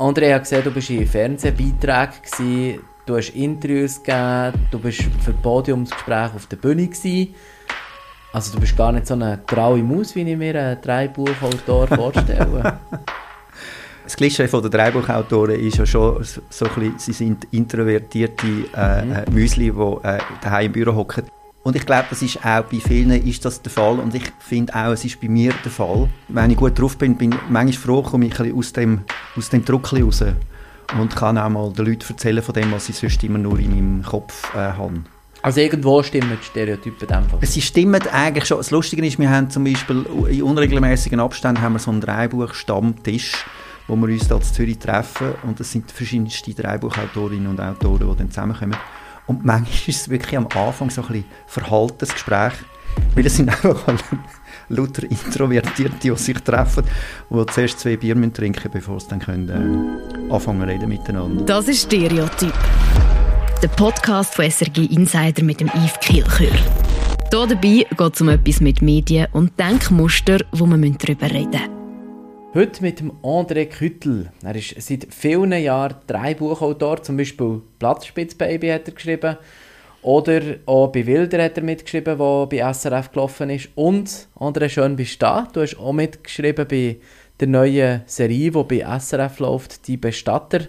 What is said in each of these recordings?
André hat gesehen, du bist in Fernsehbeiträgen, du hast Interviews gegeben, du bist für Podiumsgespräche auf der Bühne gewesen. Also du bist gar nicht so eine graue Maus, wie ich mir einen Dreibuchautor vorstelle. Das Klischee der Dreibuchautoren ist ja schon so ein bisschen, sie sind introvertierte äh, mhm. Müsli, die äh, daheim im Büro hocken. Und ich glaube, das ist auch bei vielen ist das der Fall. Und ich finde auch, es ist bei mir der Fall. Wenn ich gut drauf bin, bin ich manchmal froh, komme ich ein aus dem, aus dem Druck raus. Und kann auch mal den Leuten erzählen von dem, was ich sonst immer nur in meinem Kopf äh, habe. Also irgendwo stimmen die Stereotypen einfach? Sie stimmen eigentlich schon. Das Lustige ist, wir haben zum Beispiel in unregelmäßigen Abständen haben wir so einen Dreibuch-Stammtisch, wo wir uns hier in Zürich treffen. Und das sind verschiedenste Dreibuchautorinnen und Autoren, die dann zusammenkommen. Und manchmal ist es wirklich am Anfang so ein bisschen verhaltenes Gespräch, weil es sind einfach lauter Introvertierte, die sich treffen, die zuerst zwei Bier trinken müssen, bevor sie dann können, äh, anfangen reden miteinander. Das ist Stereotyp. Der Podcast von SRG Insider mit dem Yves Kilchör. Hier dabei geht es um etwas mit Medien und Denkmuster, wo wir darüber reden müssen. Heute mit dem André Küttel. Er ist seit vielen Jahren drei Buchautor, zum Beispiel Platzspitzbaby hat er geschrieben. Oder auch bei Wilder hat er mitgeschrieben, der bei SRF gelaufen ist. Und, André, schön bist du da. Du hast auch mitgeschrieben bei der neuen Serie, die bei SRF läuft, «Die Bestatter».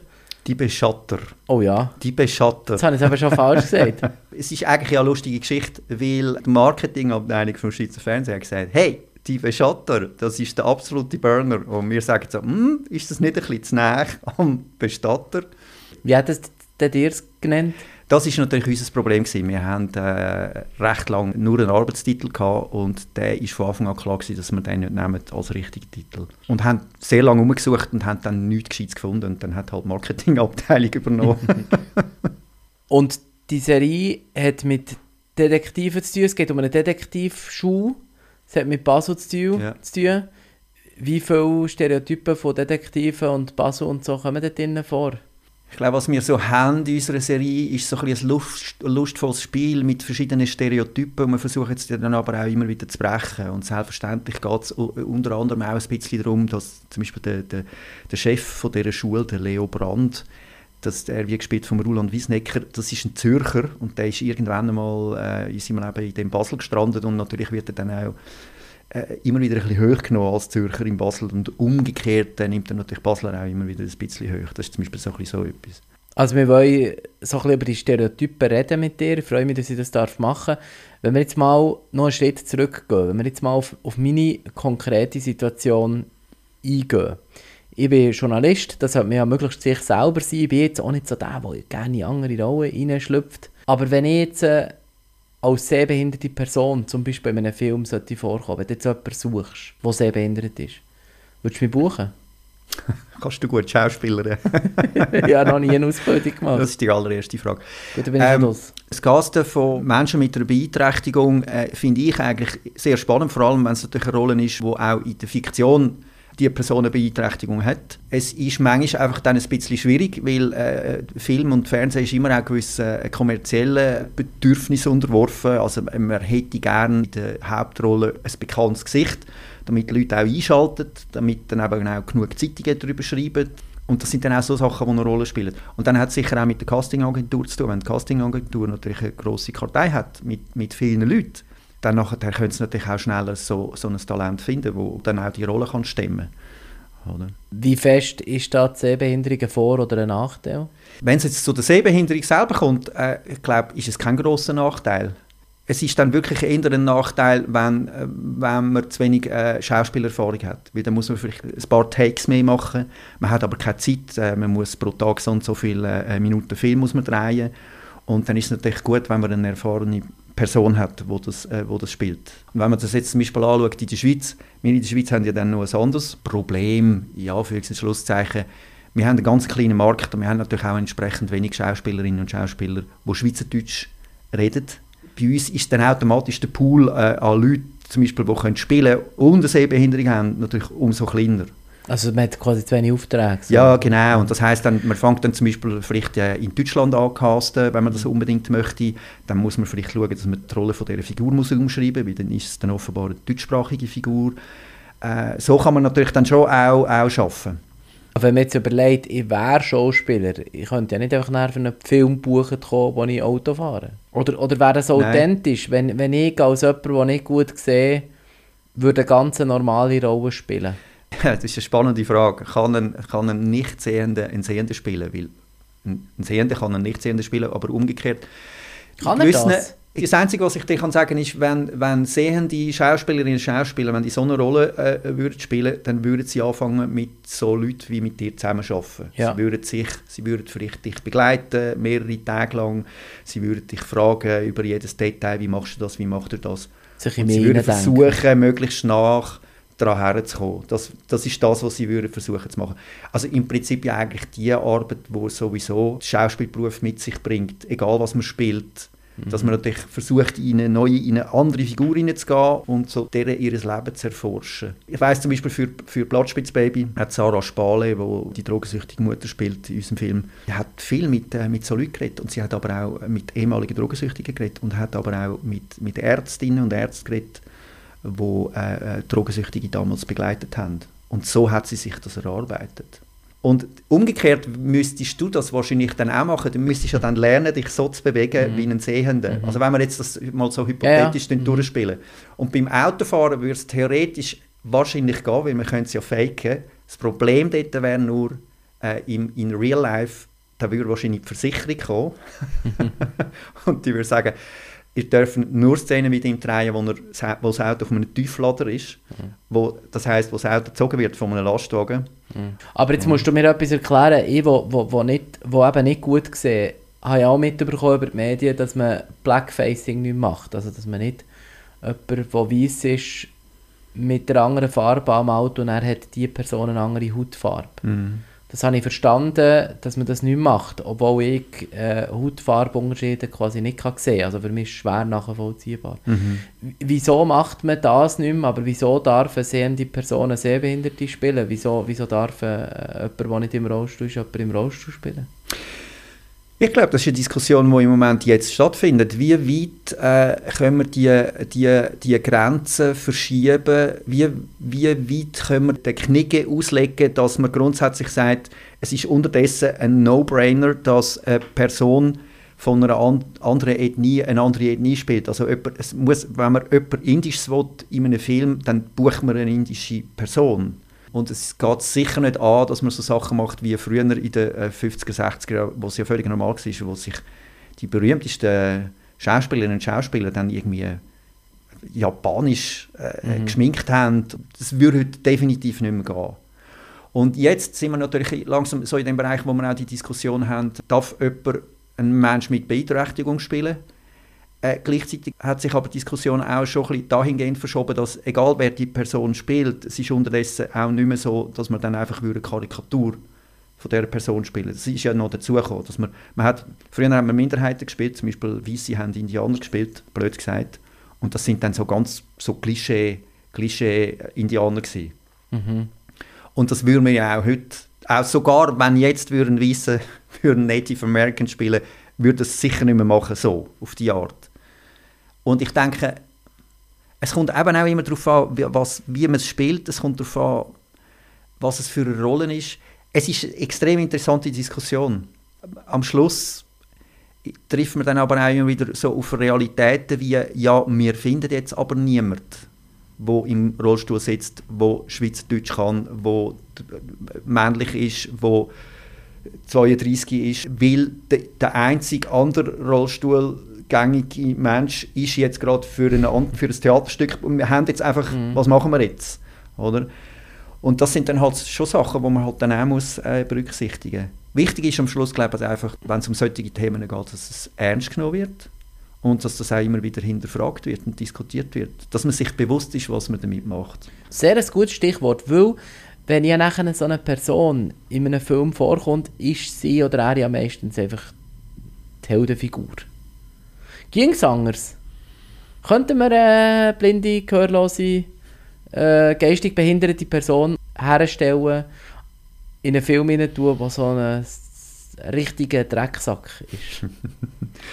Die Beschatter. Oh ja. Die Beschatter. Das habe ich aber schon falsch gesagt. es ist eigentlich eine lustige Geschichte, weil die Marketingabteilung vom Schweizer Fernsehen hat gesagt, hey, die Beschatter, das ist der absolute Burner. Und wir sagen so, hm, ist das nicht ein bisschen zu nah am Bestatter? Wie hat es denn dir genannt? Das ist natürlich unser Problem gewesen. Wir haben äh, recht lange nur einen Arbeitstitel gehabt und der ist von Anfang an klar gewesen, dass wir den nicht nehmen als richtigen Titel. Und haben sehr lange umgesucht und haben dann nichts Gescheites gefunden und dann hat halt die Marketingabteilung übernommen. und die Serie hat mit Detektiven zu tun. Es geht um eine Detektivschule es hat mit Basel zu tun. Ja. Zu tun. Wie viele Stereotypen von Detektiven und Basel und so kommen da drinnen vor? Ich glaube, was wir so haben in unserer Serie, ist so ein, ein Lust, lustvolles Spiel mit verschiedenen Stereotypen. Und wir versuchen es dann aber auch immer wieder zu brechen. Und selbstverständlich geht es unter anderem auch ein bisschen darum, dass zum Beispiel der, der, der Chef von dieser Schule, der Leo Brandt, dass der wie gespielt von Roland Wiesnecker, das ist ein Zürcher und der ist irgendwann einmal äh, in seinem Leben in dem Basel gestrandet und natürlich wird er dann auch äh, immer wieder ein bisschen hoch genommen als Zürcher in Basel und umgekehrt dann nimmt er natürlich Basler auch immer wieder ein bisschen hoch. Das ist zum Beispiel so, ein bisschen so etwas. Also wir wollen so ein bisschen über die Stereotypen reden mit dir. Ich freue mich, dass ich das darf machen Wenn wir jetzt mal noch einen Schritt zurückgehen, wenn wir jetzt mal auf, auf meine konkrete Situation eingehen ich bin Journalist, das hat mir ja möglichst sich selber sein. Ich bin jetzt auch nicht so der, der gerne in andere Rollen hineinschlüpft. Aber wenn ich jetzt äh, als sehbehinderte Person zum Beispiel in einem Film sollte vorkommen, wenn du jetzt jemanden suchst, der sehbehindert ist, würdest du mich buchen? Kannst du gut Schauspielerin? ja, noch nie eine Ausbildung gemacht. Das ist die allererste Frage. Gut, dann bin ich ähm, los. Das Casten von Menschen mit einer Beeinträchtigung äh, finde ich eigentlich sehr spannend, vor allem wenn es natürlich eine Rolle ist, die auch in der Fiktion die Person eine Beeinträchtigung hat. Es ist manchmal einfach dann ein bisschen schwierig, weil äh, Film und Fernsehen ist immer auch gewissen äh, kommerziellen Bedürfnissen unterworfen. Also man hätte gerne in der Hauptrolle ein bekanntes Gesicht, damit die Leute auch einschalten, damit dann eben auch genug Zeitungen darüber schreiben. Und das sind dann auch so Sachen, die eine Rolle spielen. Und dann hat es sicher auch mit der Castingagentur zu tun. Wenn die Castingagentur natürlich eine grosse Kartei hat mit, mit vielen Leuten, dann nachher können sie natürlich auch schneller so, so ein Talent finden, wo dann auch die Rolle kann stemmen kann. Wie fest ist da die Sehbehinderung ein Vor- oder ein Nachteil? Wenn es jetzt zu der Sehbehinderung selber kommt, äh, ich glaube, ist es kein großer Nachteil. Es ist dann wirklich eher ein Nachteil, wenn, äh, wenn man zu wenig äh, Schauspielerfahrung hat. Weil dann muss man vielleicht ein paar Takes mehr machen. Man hat aber keine Zeit. Äh, man muss pro Tag so und so viele äh, Minuten Film muss man drehen. Und dann ist es natürlich gut, wenn man eine erfahrene Person hat, wo das, äh, wo das spielt. Und wenn man das jetzt zum Beispiel anschaut in der Schweiz, wir in der Schweiz haben ja dann noch ein anderes Problem, ja, für Schlusszeichen, wir haben einen ganz kleinen Markt und wir haben natürlich auch entsprechend wenig Schauspielerinnen und Schauspieler, die Schweizerdeutsch reden. Bei uns ist dann automatisch der Pool äh, an Leuten, zum Beispiel, die können spielen und eine Sehbehinderung haben, natürlich umso kleiner. Also man hat quasi zu wenig Aufträge. So. Ja, genau. Und das heißt dann, man fängt dann zum Beispiel vielleicht äh, in Deutschland an casten, wenn man das unbedingt möchte. Dann muss man vielleicht schauen, dass man die Rolle von dieser Figur muss umschreiben, weil dann ist es dann offenbar eine deutschsprachige Figur. Äh, so kann man natürlich dann schon auch, auch arbeiten. Aber wenn man jetzt überlegt, ich wäre Schauspieler, ich könnte ja nicht einfach nach einem Film buchen kommen, wo ich Auto fahre. Oder, oder wäre das authentisch, wenn, wenn ich als jemand, der nicht gut sehe, würde eine ganz normale Rolle spielen? Ja, das ist eine spannende Frage. Kann ein, kann ein Nichtsehender einen Sehender spielen? Weil ein Sehender kann einen Nichtsehender spielen, aber umgekehrt. Kann er das? Das Einzige, was ich dir kann sagen ist, wenn, wenn sehende Schauspielerinnen und Schauspieler, wenn die so eine Rolle äh, würden spielen, dann würden sie anfangen mit so Leuten wie mit dir zusammen arbeiten. Ja. Sie würden sich, sie würden vielleicht dich begleiten, mehrere Tage lang. Sie würden dich fragen über jedes Detail, wie machst du das, wie macht er das. Sich und sie würden versuchen, möglichst nach daran herzukommen. Das, das ist das, was sie würden versuchen zu machen. Also im Prinzip ja eigentlich die Arbeit, die sowieso der Schauspielberuf mit sich bringt, egal was man spielt dass man natürlich versucht, in eine neue, in eine andere Figur hineinzugehen und so deren ihr Leben zu erforschen. Ich weiss zum Beispiel für, für Blattspitzbaby hat Sarah Spale, die die drogensüchtige Mutter spielt in unserem Film, die hat viel mit, äh, mit so Leuten geredet und sie hat aber auch mit ehemaligen Drogensüchtigen geredet und hat aber auch mit, mit Ärztinnen und Ärzten geredet, die äh, äh, Drogensüchtige damals begleitet haben. Und so hat sie sich das erarbeitet. Und umgekehrt müsstest du das wahrscheinlich dann auch machen. Du müsstest ja dann lernen, dich so zu bewegen mhm. wie ein Sehender. Mhm. Also wenn wir jetzt das mal so hypothetisch ja, ja. Mhm. durchspielen. Und beim Autofahren würde es theoretisch wahrscheinlich gehen, weil wir können es ja faken. Das Problem dort wäre nur, äh, im, in Real Life, da würde wahrscheinlich die Versicherung kommen. und die würde sagen, ihr dürft nur Szenen mit ihm drehen, wo, er, wo das Auto auf einem Tieflader ist. Mhm. Wo, das heisst, wo das Auto gezogen wird von einem Lastwagen. Mhm. Aber jetzt musst du mir etwas erklären. Ich, wo, wo, wo, nicht, wo eben nicht gut sehe, habe ich auch mitbekommen über die Medien, dass man Blackfacing nicht macht. Also, dass man nicht jemand, der weiss ist, mit der anderen Farbe am Auto und er hat die Person eine andere Hautfarbe. Mhm. Das habe ich verstanden, dass man das nicht macht, obwohl ich äh, Hautfarbunterschiede quasi nicht kann sehen kann. Also für mich ist es schwer nachvollziehbar. Mhm. Wieso macht man das nicht mehr, aber wieso darf eine sehende Person eine Sehbehinderte spielen? Wieso, wieso darf äh, jemand, der nicht im Rollstuhl ist, jemand im Rollstuhl spielen? Ich glaube, das ist eine Diskussion, die im Moment jetzt stattfindet. Wie weit äh, können wir die, die, die Grenzen verschieben? Wie, wie weit können wir den Knicke auslegen, dass man grundsätzlich sagt, es ist unterdessen ein No-Brainer, dass eine Person von einer an anderen Ethnie eine andere Ethnie spielt. Also jemand, es muss, wenn man jemand Indisches will in einem Film, dann bucht man eine indische Person. Und es geht sicher nicht an, dass man so Sachen macht wie früher in den 50er, 60er Jahren, wo es ja völlig normal war, wo sich die berühmtesten Schauspielerinnen und Schauspieler dann irgendwie japanisch äh, mhm. geschminkt haben. Das würde heute definitiv nicht mehr gehen. Und jetzt sind wir natürlich langsam so in dem Bereich, wo wir auch die Diskussion haben, darf jemand ein Mensch mit Beeinträchtigung spielen? Äh, gleichzeitig hat sich aber die Diskussion auch schon ein bisschen dahingehend verschoben, dass egal wer die Person spielt, es ist unterdessen auch nicht mehr so, dass man dann einfach eine Karikatur von dieser Person spielen. Das ist ja noch dazugekommen, dass man, man hat, früher haben wir Minderheiten gespielt, zum Beispiel Weisse haben Indianer gespielt, blöd gesagt, und das sind dann so ganz so Klischee, Klischee Indianer gewesen. Mhm. Und das würden wir ja auch heute, auch sogar wenn jetzt würden Weisse für Native American spielen, würde das sicher nicht mehr machen, so, auf die Art. Und ich denke, es kommt eben auch immer darauf an, wie, was, wie man es spielt. Es kommt darauf an, was es für eine Rolle ist. Es ist eine extrem interessante Diskussion. Am Schluss trifft man dann aber auch immer wieder so auf Realitäten wie, ja, wir finden jetzt aber niemanden, wo im Rollstuhl sitzt, wo Schweizerdeutsch kann, wo männlich ist, wo 32 ist, weil der, der einzige andere Rollstuhl gängige Mensch ist jetzt gerade für, für ein Theaterstück und wir haben jetzt einfach, mhm. was machen wir jetzt? Oder? Und das sind dann halt schon Sachen, die man halt dann auch muss, äh, berücksichtigen muss. Wichtig ist am Schluss, glaube ich, einfach, wenn es um solche Themen geht, dass es ernst genommen wird und dass das auch immer wieder hinterfragt wird und diskutiert wird. Dass man sich bewusst ist, was man damit macht. Sehr ein gutes Stichwort, weil wenn ja nachher so eine Person in einem Film vorkommt, ist sie oder er ja meistens einfach die Heldenfigur. Ging es anders? Könnten wir eine blinde, gehörlose, äh, geistig behinderte Person herstellen, in einen Film tun, der so ein richtiger Drecksack ist.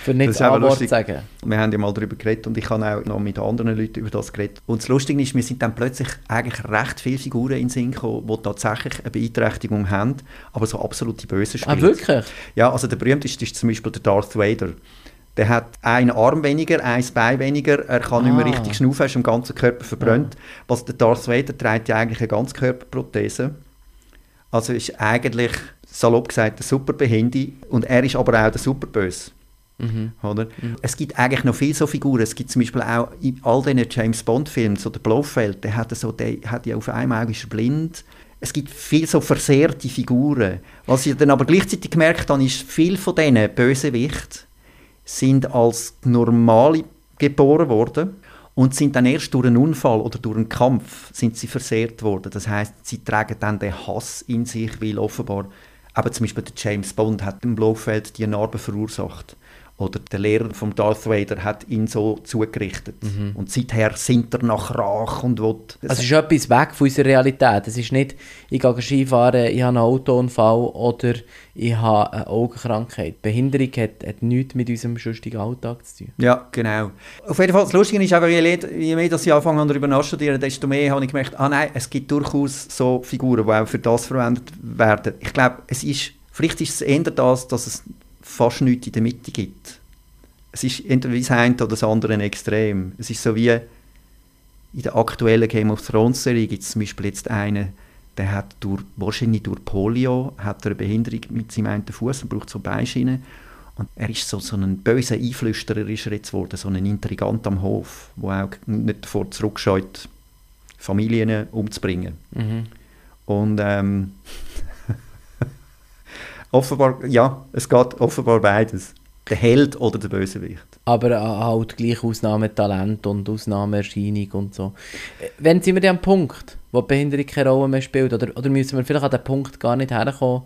Für nicht Das lustig. zu sagen. Wir haben ja mal darüber geredet und ich habe auch noch mit anderen Leuten über das geredet. Und das Lustige ist, wir sind dann plötzlich eigentlich recht viele Figuren in den Sinn gekommen, die tatsächlich eine Beeinträchtigung haben, aber so absolute Böse spielen. Ah, wirklich? Ja, also der berühmteste ist zum Beispiel der Darth Vader. Der hat einen Arm weniger, ein Bein weniger, er kann nicht mehr Ah. richtig schnaufen, er ist im ganzen Körper verbrannt. Was der Darth Vader trägt ja eigentlich eine Ganzkörperprothese. Also ist eigentlich, salopp gesagt, der Superbehindi und er ist aber auch der Superböse. Mhm. Oder? Es gibt eigentlich noch viele so Figuren. Es gibt zum Beispiel auch in all diesen James Bond-Filmen, so der Blofeld, der hat, so, der hat ja auf einem Auge ist blind. Es gibt viele so versehrte Figuren. Was ich dann aber gleichzeitig gemerkt habe, ist, viele von diesen Bösewichten sind als normale geboren worden und sind dann erst durch einen Unfall oder durch einen Kampf sind sie versehrt worden. Das heißt, sie tragen dann den Hass in sich, weil offenbar, aber zum Beispiel der James Bond hat im Blofeld die Narbe verursacht. Oder der Lehrer von Darth Vader hat ihn so zugerichtet. Und seither sind er nach Rach und will... Also es ist etwas weg von unserer Realität. Es ist nicht, ich gehe Skifahren, ich habe einen Autounfall oder ich habe eine Augenkrankheit. Behinderung hat, hat nichts mit unserem sonstigen Alltag zu tun. Ja, genau. Auf jeden Fall, das Lustige ist einfach, je, mehr dass ich anfange darüber nachzustudieren, desto mehr habe ich gemerkt, ah nein, es gibt durchaus so Figuren, die auch für das verwendet werden. Ich glaube, es ist, vielleicht ist es eher das, dass es fast nichts in der Mitte gibt. Es ist entweder das eine oder das andere ein Extrem. Es ist so wie in der aktuellen Game of Thrones Serie gibt es zum Beispiel jetzt einen, der hat durch, wahrscheinlich durch Polio hat er eine Behinderung mit seinem einen Fuß und braucht so Beischienen. Und er ist so, so ein böser Einflüsterer ist er jetzt geworden, so ein Intrigant am Hof, der auch nicht davor zurückscheut, Familien umzubringen. Mhm. Und ähm, offenbar, ja, es geht offenbar beides. Der Held oder der Bösewicht. Aber äh, halt gleich Ausnahmetalent und Ausnahmeerscheinung und so. Äh, Wann sind wir denn am Punkt, wo die Behinderung keine Rolle mehr spielt? Oder, oder müssen wir vielleicht an den Punkt gar nicht herkommen,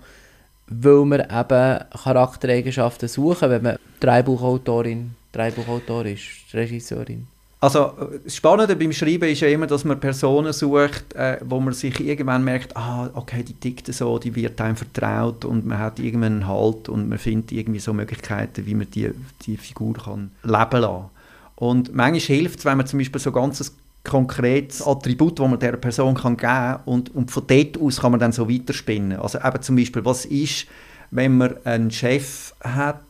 weil wir eben Charaktereigenschaften suchen, wenn man Dreibuchautorin, Dreibuchautor ist, Regisseurin? Also das Spannende beim Schreiben ist ja immer, dass man Personen sucht, äh, wo man sich irgendwann merkt, ah, okay, die tickt so, die wird einem vertraut und man hat irgendwann einen Halt und man findet irgendwie so Möglichkeiten, wie man die, die Figur kann leben lassen. Und manchmal hilft es, wenn man zum Beispiel so ganz ein konkretes Attribut, das man der Person kann geben kann und, und von dort aus kann man dann so weiterspinnen. Also eben zum Beispiel, was ist, wenn man einen Chef hat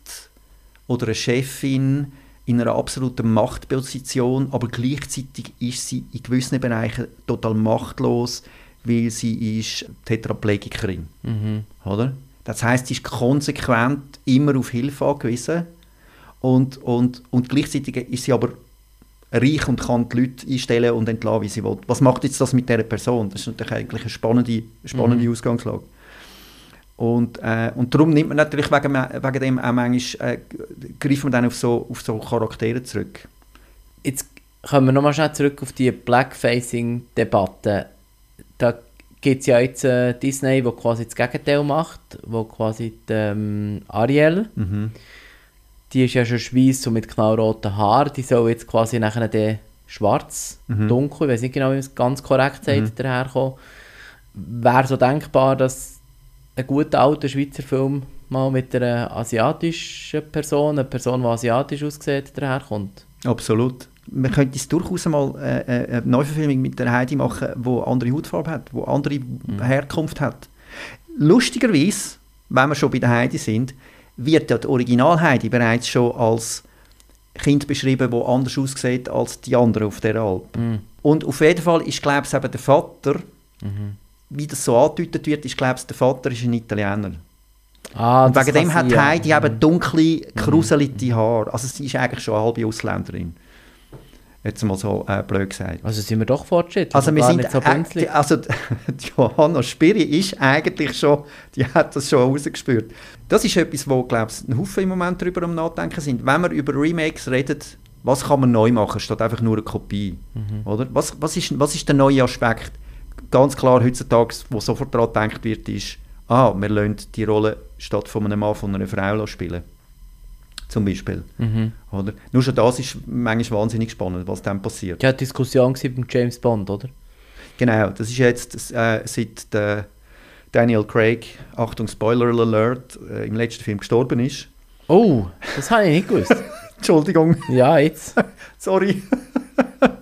oder eine Chefin in einer absoluten Machtposition, aber gleichzeitig ist sie in gewissen Bereichen total machtlos, weil sie ist Tetraplegikerin, Mhm. oder? Das heißt, sie ist konsequent immer auf Hilfe angewiesen und, und, und gleichzeitig ist sie aber reich und kann die Leute einstellen und entlassen, wie sie will. Was macht jetzt das mit dieser Person? Das ist natürlich eigentlich eine spannende, spannende Ausgangslage. Und, äh, und darum nimmt man natürlich wegen, wegen dem auch manchmal, äh, greift man dann auf so, auf so Charaktere zurück. Jetzt kommen wir nochmal schnell zurück auf die Blackfacing-Debatte. Da gibt es ja jetzt äh, Disney, wo quasi das Gegenteil macht, wo quasi die, ähm, Ariel, die ist ja schon schweiss, so mit knallroten Haaren, die soll jetzt quasi nachher dann schwarz, dunkel, ich weiß nicht genau, wie man es ganz korrekt sagt, daherkommen. Wäre so denkbar, dass ein guter alter Schweizer Film mal mit einer asiatischen Person, eine Person, die asiatisch aussieht, daherkommt? Absolut. Man könnte es durchaus mal äh, äh, eine Neuverfilmung mit der Heidi machen, die andere Hautfarbe hat, die andere Herkunft hat. Lustigerweise, wenn wir schon bei der Heidi sind, wird ja die Original Heidi bereits schon als Kind beschrieben, wo anders aussieht als die anderen auf der Alp. Mhm. Und auf jeden Fall ist, glaube ich, eben der Vater, Mhm. Wie das so angedeutet wird, ist, glaube ich, der Vater ist ein Italiener. Ah, Und wegen dem hat sein, ja. Heidi eben dunkle, kruselige Haare. Also sie ist eigentlich schon eine halbe Ausländerin. Jetzt mal so äh, blöd gesagt. Also sind wir doch fortschrittlich. Also wir sind, so äh, also Johanna Spiri ist eigentlich schon, die hat das schon rausgespürt. Das ist etwas, wo, glaube ich, ein Haufen im Moment darüber am Nachdenken sind. Wenn wir über Remakes reden, was kann man neu machen, statt einfach nur eine Kopie? Mhm. Oder? Was, was, ist, was ist der neue Aspekt? Ganz klar heutzutage, wo sofort daran gedacht wird, ist, ah, wir lassen die Rolle statt von einem Mann von einer Frau spielen. Zum Beispiel. Mhm. Oder? Nur schon das ist manchmal wahnsinnig spannend, was dann passiert. Ja, die Diskussion beim James Bond, oder? Genau, das ist jetzt äh, seit der Daniel Craig, Achtung Spoiler Alert, äh, im letzten Film gestorben ist. Oh, das habe ich nicht gewusst. Entschuldigung, ja, jetzt. sorry.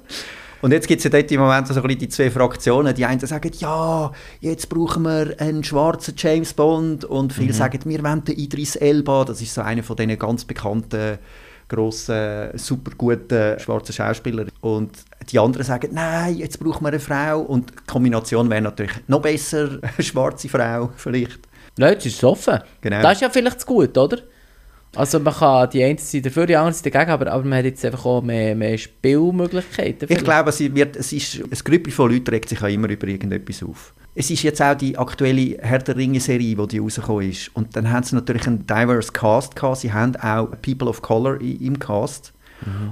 Und jetzt gibt es ja dort im Moment so ein bisschen die zwei Fraktionen. Die einen sagen, ja, jetzt brauchen wir einen schwarzen James Bond. Und viele sagen, wir wollen den Idris Elba. Das ist so einer von diesen ganz bekannten, grossen, super guten schwarzen Schauspielern. Und die anderen sagen, nein, jetzt brauchen wir eine Frau. Und die Kombination wäre natürlich noch besser, eine schwarze Frau vielleicht. Leute, es ist offen. Genau. Das ist ja vielleicht zu gut, oder? Also man kann die eine Seite dafür, die andere Seite dagegen, aber, aber man hat jetzt einfach auch mehr, mehr Spielmöglichkeiten. Ich vielleicht. glaube, es, wird, es ist, ein Grüppel von Leuten regt sich auch immer über irgendetwas auf. Es ist jetzt auch die aktuelle Herr der Ringe-Serie, die rausgekommen ist. Und dann haben sie natürlich einen diverse Cast gehabt. Sie haben auch People of Color im Cast.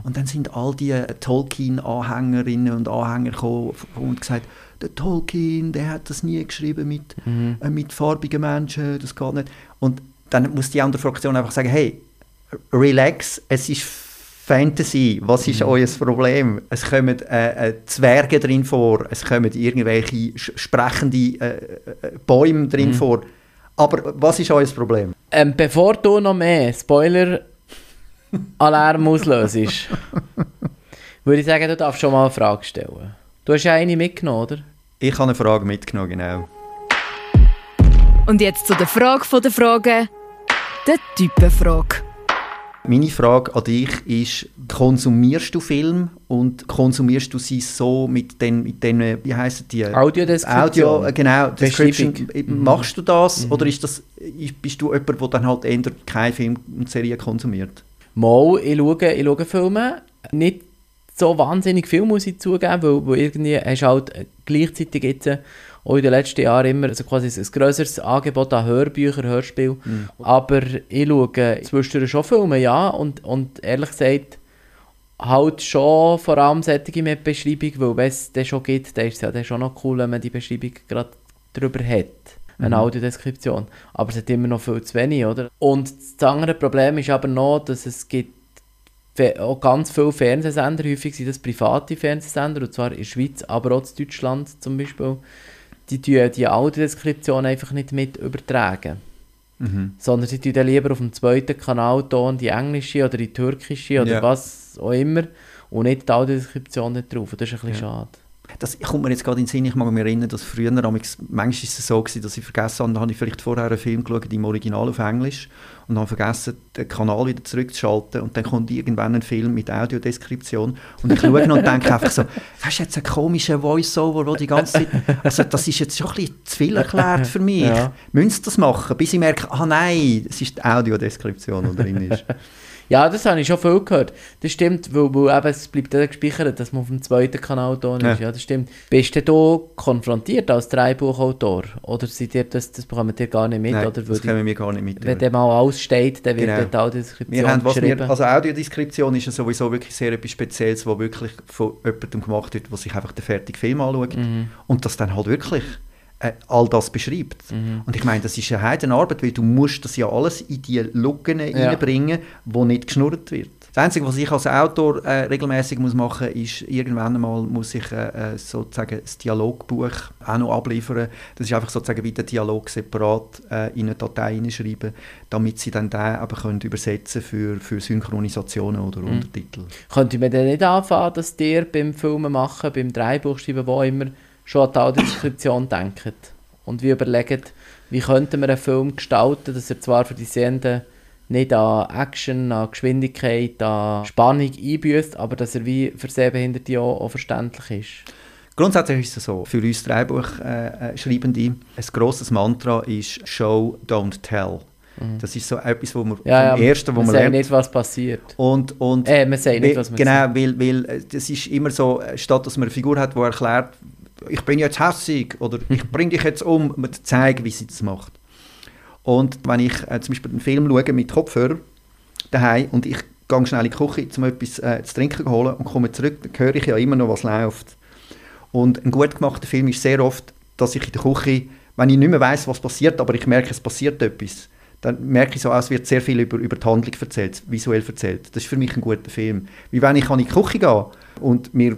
Und dann sind all die Tolkien-Anhängerinnen und Anhänger gekommen und gesagt, der Tolkien, der hat das nie geschrieben mit, äh, mit farbigen Menschen, das geht nicht. Und dann muss die andere Fraktion einfach sagen, hey, relax, es ist Fantasy, was ist euer Problem? Es kommen äh, äh, Zwerge drin vor, es kommen irgendwelche sprechende äh, äh, Bäume drin vor. Aber was ist euer Problem? Ähm, bevor du noch mehr Spoiler-Alarm auslöst, würde ich sagen, du darfst schon mal eine Frage stellen. Du hast ja eine mitgenommen, oder? Ich habe eine Frage mitgenommen, genau. Und jetzt zu der Frage von der Frage, der Typenfrage. Meine Frage an dich ist, konsumierst du Film und konsumierst du sie so mit den, mit den wie heissen die? Audio, äh, genau, Description. Beschreibung. Machst du das oder ist das, ist- bist du jemand, der dann halt eher keine Film und Serie konsumiert? Mal, ich schaue, ich schaue Filme. Nicht so wahnsinnig viel, muss ich zugeben, weil, weil irgendwie hast du halt gleichzeitig jetzt auch in den letzten Jahren immer also quasi ein grösseres Angebot an Hörbüchern, Hörspielen. Aber ich schaue zwischendurch schon Filme, ja, und, und ehrlich gesagt halt schon vor allem solche mit Beschreibung, weil wenn es den schon gibt, dann ist es ja dann schon noch cool, wenn man die Beschreibung gerade drüber hat. Eine Audiodeskription. Aber es hat immer noch viel zu wenig, oder? Und das andere Problem ist aber noch, dass es gibt auch ganz viele Fernsehsender, häufig sind das private Fernsehsender, und zwar in der Schweiz, aber auch in Deutschland zum Beispiel, die tun die Audiodeskription einfach nicht mit übertragen. Sondern sie tun dann lieber auf dem zweiten Kanal Ton die englische oder die türkische oder Ja. was auch immer und nicht die Audiodeskription nicht drauf. Und das ist ein bisschen schade. Das kommt mir jetzt gerade in den Sinn, ich mag mich erinnern, dass früher, manchmal ist es so gewesen, dass ich vergessen habe, da habe ich vielleicht vorher einen Film geschaut, im Original auf Englisch, und habe vergessen, den Kanal wieder zurückzuschalten, und dann kommt irgendwann ein Film mit Audiodeskription, und ich schaue und denke einfach so, das ist jetzt ein komischer Voice-Over, wo die ganze Zeit, also das ist jetzt schon ein bisschen zu viel erklärt für mich. Ja. Müssen Sie das machen, bis ich merke, ah nein, es ist die Audiodeskription, die drin ist. Ja, das habe ich schon viel gehört. Das stimmt, weil, weil eben, es bleibt dann gespeichert, dass man auf dem zweiten Kanal Ton ist. Ja. Ja, das stimmt. Bist du da konfrontiert als Drehbuchautor? Oder seid ihr das, das bekommt ihr gar nicht mit? nein, oder das können wir gar nicht mit. wenn der mal alles steht, dann wird Genau. dort auch die Deskription Wir haben, was geschrieben. wir, also Audiodeskription ist ja sowieso wirklich sehr etwas Spezielles, was wirklich von jemandem gemacht wird, der sich einfach den fertigen Film anschaut Mhm. und das dann halt wirklich äh, all das beschreibt. Mhm. Und ich meine, das ist eine Heidenarbeit, weil du musst das ja alles in die Lücken reinbringen, wo nicht geschnurrt wird. Das Einzige, was ich als Autor äh, regelmäßig muss machen muss, ist, irgendwann einmal muss ich äh, äh, sozusagen das Dialogbuch auch noch abliefern. Das ist einfach sozusagen wie der Dialog separat äh, in eine Datei hineinschreiben, damit sie dann den aber können übersetzen für, für Synchronisationen oder Mhm. Untertitel. Könnte man denn nicht anfangen, dass ihr beim Filmen machen, beim Drehbuchschreiben, wo immer, schon an die Audiodeskription denkt? Und wie überlegt, wie könnte man einen Film gestalten, dass er zwar für die Sehenden nicht an Action, an Geschwindigkeit, an Spannung einbüßt, aber dass er wie für Sehbehinderte auch, auch verständlich ist? Grundsätzlich ist es so, für uns Drehbuchschreibende, äh, Schreibende, ein grosses Mantra ist «Show, don't tell». Das ist so etwas, wo Mhm. Ja, vom ja, Ersten, wo man man lernt. nicht, was passiert. Und, und Äh, man sagt nicht, was man Genau, weil, weil äh, das ist immer so, äh, statt dass man eine Figur hat, die erklärt, ich bin jetzt hässig oder ich bringe dich jetzt um, man zeigt, wie sie das macht. Und wenn ich äh, zum Beispiel einen Film schaue mit Kopfhörer daheim und ich gehe schnell in die Küche, um etwas äh, zu trinken zu holen und komme zurück, dann höre ich ja immer noch, was läuft. Und ein gut gemachter Film ist sehr oft, dass ich in der Küche, wenn ich nicht mehr weiß, was passiert, aber ich merke, es passiert etwas, dann merke ich so, es wird sehr viel über, über die Handlung erzählt, visuell erzählt. Das ist für mich ein guter Film. Wie wenn ich in die Küche gehe und mir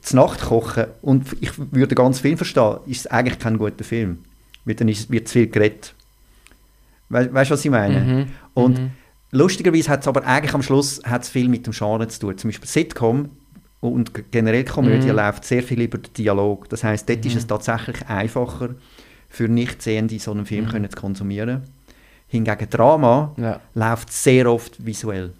zur Nacht koche und ich würde ganz Film verstehen, ist es eigentlich kein guter Film. Weil dann ist, wird zu viel geredet. We weißt du, was ich meine? Mhm. Und Mhm. lustigerweise hat es aber eigentlich am Schluss hat's viel mit dem Genre zu tun. Zum Beispiel Sitcom und generell Komödie Mhm. läuft sehr viel über den Dialog. Das heißt, dort ist es tatsächlich einfacher für Nichtsehende so einen Film können zu konsumieren. Hingegen Drama Ja. läuft sehr oft visuell.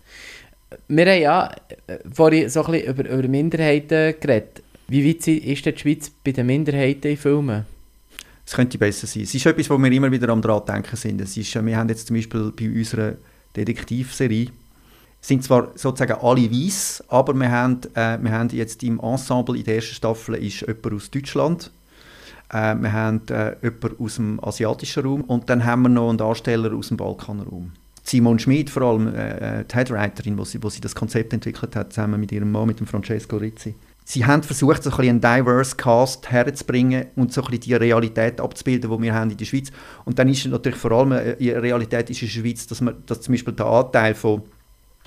Wir haben ja äh, vorhin so ein bisschen über, über Minderheiten geredet. Wie weit ist denn die Schweiz bei den Minderheiten in Filmen? Es könnte besser sein. Es ist etwas, wo wir immer wieder am dran denken sind. Es ist, äh, wir haben jetzt zum Beispiel bei unserer Detektivserie sind zwar sozusagen alle weiß, aber wir haben, äh, wir haben jetzt im Ensemble in der ersten Staffel ist jemand aus Deutschland, äh, wir haben äh, jemand aus dem asiatischen Raum und dann haben wir noch einen Darsteller aus dem Balkanraum. Simon Schmid, vor allem äh, äh, die Headwriterin, wo sie, wo sie das Konzept entwickelt hat, zusammen mit ihrem Mann, mit dem Francesco Rizzi. Sie haben versucht, so ein bisschen einen diverse Cast herzubringen und so ein bisschen die Realität abzubilden, die wir haben in der Schweiz. Und dann ist natürlich vor allem äh, die Realität ist in der Schweiz, dass, man, dass zum Beispiel der Anteil von,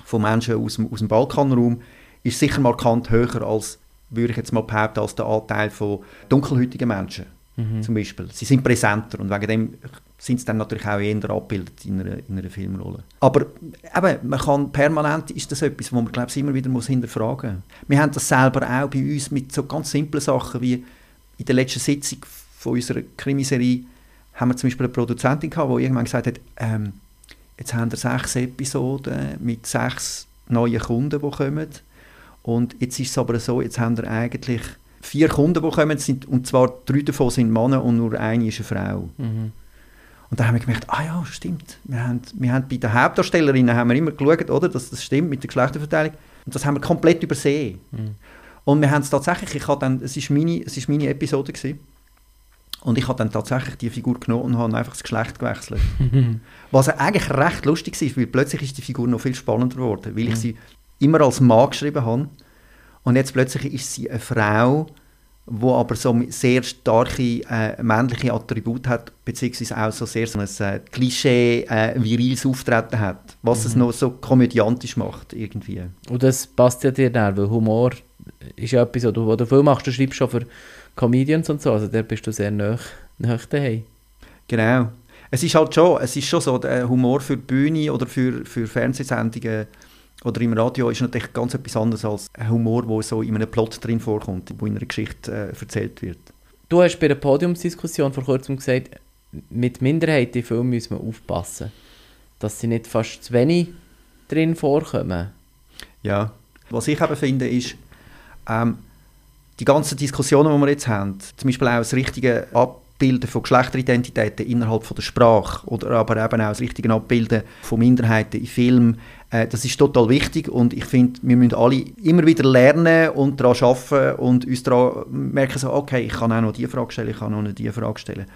von Menschen aus dem, aus dem Balkanraum ist sicher markant höher als, würde ich jetzt mal behaupten, als der Anteil von dunkelhäutigen Menschen zum Beispiel. Sie sind präsenter und wegen dem sind sie dann natürlich auch eher abgebildet in einer, in einer Filmrolle. Aber eben, man kann permanent, ist das etwas, wo man glaube ich immer wieder muss hinterfragen muss. Wir haben das selber auch bei uns mit so ganz simplen Sachen wie in der letzten Sitzung von unserer Krimiserie haben wir zum Beispiel eine Produzentin gehabt, die irgendwann gesagt hat, ähm, jetzt haben wir sechs Episoden mit sechs neuen Kunden, die kommen. Und jetzt ist es aber so, jetzt haben wir eigentlich vier Kunden, die kommen, sind, und zwar drei davon sind Männer und nur eine ist eine Frau. Mhm. Und dann haben wir gemerkt, ah ja, stimmt. Wir haben, wir haben bei den Hauptdarstellerinnen haben wir immer geschaut, oder, dass das stimmt mit der Geschlechterverteilung. Und das haben wir komplett übersehen. Und wir haben es tatsächlich, ich habe dann, es ist meine, es ist meine Episode gewesen, und ich habe dann tatsächlich die Figur genommen und habe einfach das Geschlecht gewechselt. Was eigentlich recht lustig war, weil plötzlich ist die Figur noch viel spannender geworden, weil ich sie immer als Mann geschrieben habe. Und jetzt plötzlich ist sie eine Frau, die aber so sehr starke äh, männliche Attribute hat, beziehungsweise auch so sehr so ein äh, Klischee äh, viriles Auftreten hat, was es noch so komödiantisch macht irgendwie. Und das passt ja dir dann, weil Humor ist ja etwas, wo du, wo du viel machst. Du schreibst schon für Comedians und so, also da bist du sehr nah, nah daheim. Genau. Es ist halt schon, es ist schon so, der Humor für die Bühne oder für, für Fernsehsendungen oder im Radio ist natürlich ganz etwas anderes als ein Humor, der so in einem Plot drin vorkommt, wo in einer Geschichte äh, erzählt wird. Du hast bei der Podiumsdiskussion vor kurzem gesagt, mit Minderheiten in Filmen müssen wir aufpassen, dass sie nicht fast zu wenig drin vorkommen. Ja. Was ich eben finde, ist, ähm, die ganzen Diskussionen, die wir jetzt haben, zum Beispiel auch das richtige Abbilden von Geschlechteridentitäten innerhalb von der Sprache oder aber eben auch das richtige Abbilden von Minderheiten in Filmen, äh, das ist total wichtig und ich finde, wir müssen alle immer wieder lernen und daran arbeiten und uns daran merken, so, okay, ich kann auch noch diese Frage stellen, ich kann auch noch diese Frage stellen.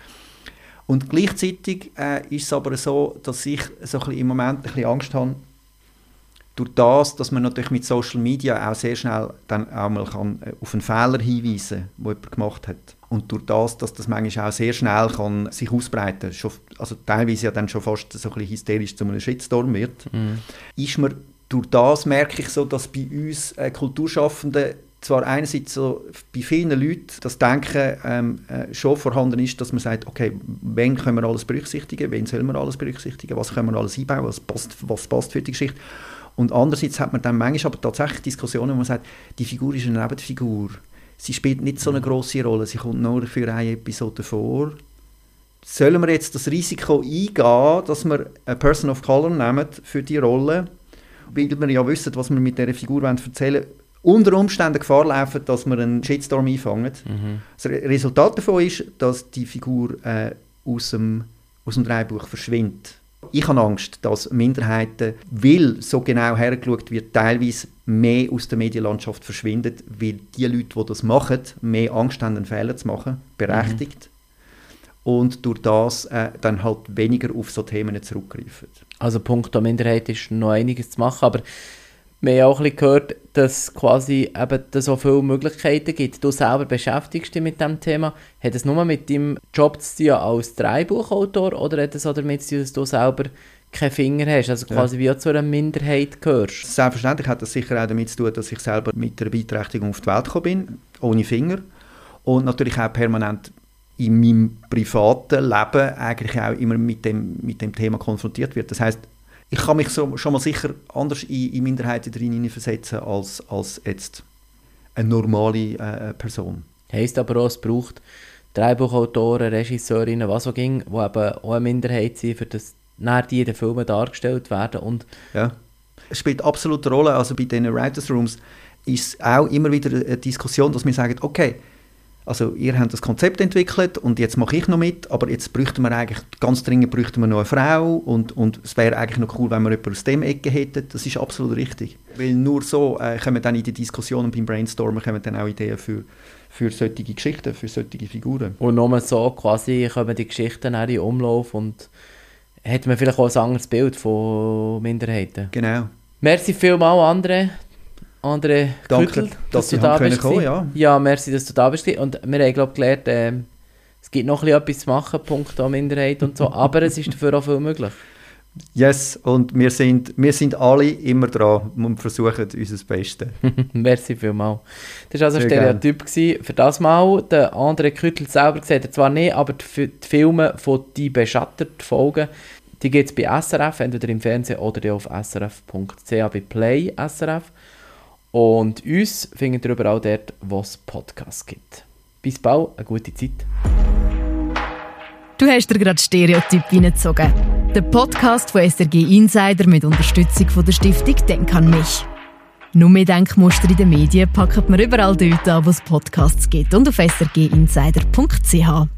Und gleichzeitig äh, ist es aber so, dass ich so ein bisschen im Moment ein bisschen Angst habe, durch das, dass man natürlich mit Social Media auch sehr schnell dann auch mal kann äh, auf einen Fehler hinweisen kann, den jemand gemacht hat. Und durch das, dass das manchmal auch sehr schnell kann sich ausbreiten kann, also teilweise ja dann schon fast so ein bisschen hysterisch zu einem Shitstorm wird, ist man durch das merke ich so, dass bei uns äh, Kulturschaffenden zwar einerseits so bei vielen Leuten das Denken ähm, äh, schon vorhanden ist, dass man sagt, okay, wen können wir alles berücksichtigen, wen sollen wir alles berücksichtigen, was können wir alles einbauen, was passt, was passt für die Geschichte. Und andererseits hat man dann manchmal aber tatsächlich Diskussionen, wo man sagt, die Figur ist eine Nebenfigur. Sie spielt nicht so eine große Rolle, sie kommt nur für eine Episode vor. Sollen wir jetzt das Risiko eingehen, dass wir eine Person of Color nehmen für die Rolle, weil wir ja wissen, was wir mit dieser Figur erzählen wollen, unter Umständen Gefahr laufen, dass wir einen Shitstorm einfangen. Das Re- Resultat davon ist, dass die Figur äh, aus, dem, aus dem Drehbuch verschwindet. Ich habe Angst, dass Minderheiten, weil so genau hergeschaut wird, teilweise mehr aus der Medienlandschaft verschwinden, weil die Leute, die das machen, mehr Angst haben, einen Fehler zu machen, berechtigt. Und durch das äh, dann halt weniger auf so Themen zurückgreifen. Also Punkt der Minderheit ist noch einiges zu machen, aber wir haben auch ein bisschen gehört, dass es quasi eben da so viele Möglichkeiten gibt. Du selber beschäftigst dich mit dem Thema. Hat es nur mit deinem Job zu tun als Dreibuchautor oder hat es auch damit zu tun, dass du selber keinen Finger hast, also quasi wie auch zu einer Minderheit gehörst? Selbstverständlich hat das sicher auch damit zu tun, dass ich selber mit der Beeinträchtigung auf die Welt gekommen bin, ohne Finger. Und natürlich auch permanent in meinem privaten Leben eigentlich auch immer mit dem, mit dem Thema konfrontiert wird. Das heißt, ich kann mich so, schon mal sicher anders in, in Minderheiten drin versetzen als, als jetzt eine normale äh, Person. Heißt aber auch, es braucht Drehbuchautoren, Regisseurinnen, was auch ging, die eben auch eine Minderheit sind, für das nachher die in den Filmen dargestellt werden. Und ja. Es spielt absolut eine Rolle. Also bei den Writers Rooms ist es auch immer wieder eine Diskussion, dass wir sagen, okay, also ihr habt das Konzept entwickelt und jetzt mache ich noch mit, aber jetzt bräuchten wir eigentlich, ganz dringend bräuchten wir noch eine Frau und, und es wäre eigentlich noch cool, wenn wir jemanden aus dem Ecke hätten. Das ist absolut richtig. Weil nur so äh, kommen dann in die Diskussionen beim Brainstormen kommen dann auch Ideen für, für solche Geschichten, für solche Figuren. Und nur so quasi kommen die Geschichten auch in Umlauf und hat man vielleicht auch ein anderes Bild von Minderheiten. Genau. Merci vielmals, André. André Danke, Küttel, dass, dass du da bist. Kommen, ja. ja, merci, dass du da bist. Und wir haben, glaube gelernt, äh, es gibt noch etwas zu machen, Punkt an Minderheit und so, aber es ist dafür auch viel möglich. Yes, und wir sind, wir sind alle immer dran und versuchen unser Bestes. Merci vielmals. Das war also ein Stereotyp für das Mal. Der andere Küttel selber sieht er zwar nicht, aber die, die Filme von «Die Beschattert» Folgen, die gibt es bei SRF, entweder im Fernsehen oder auf srf.ch bei Play SRF. Und uns findet ihr überall dort, wo es Podcasts gibt. Bis bald, eine gute Zeit. Du hast dir gerade Stereotyp reingezogen. Der Podcast von SRG Insider mit Unterstützung von der Stiftung Denk an mich. Nur mehr Denkmuster in den Medien packen wir überall dort an, wo es Podcasts gibt und auf srginsider.ch.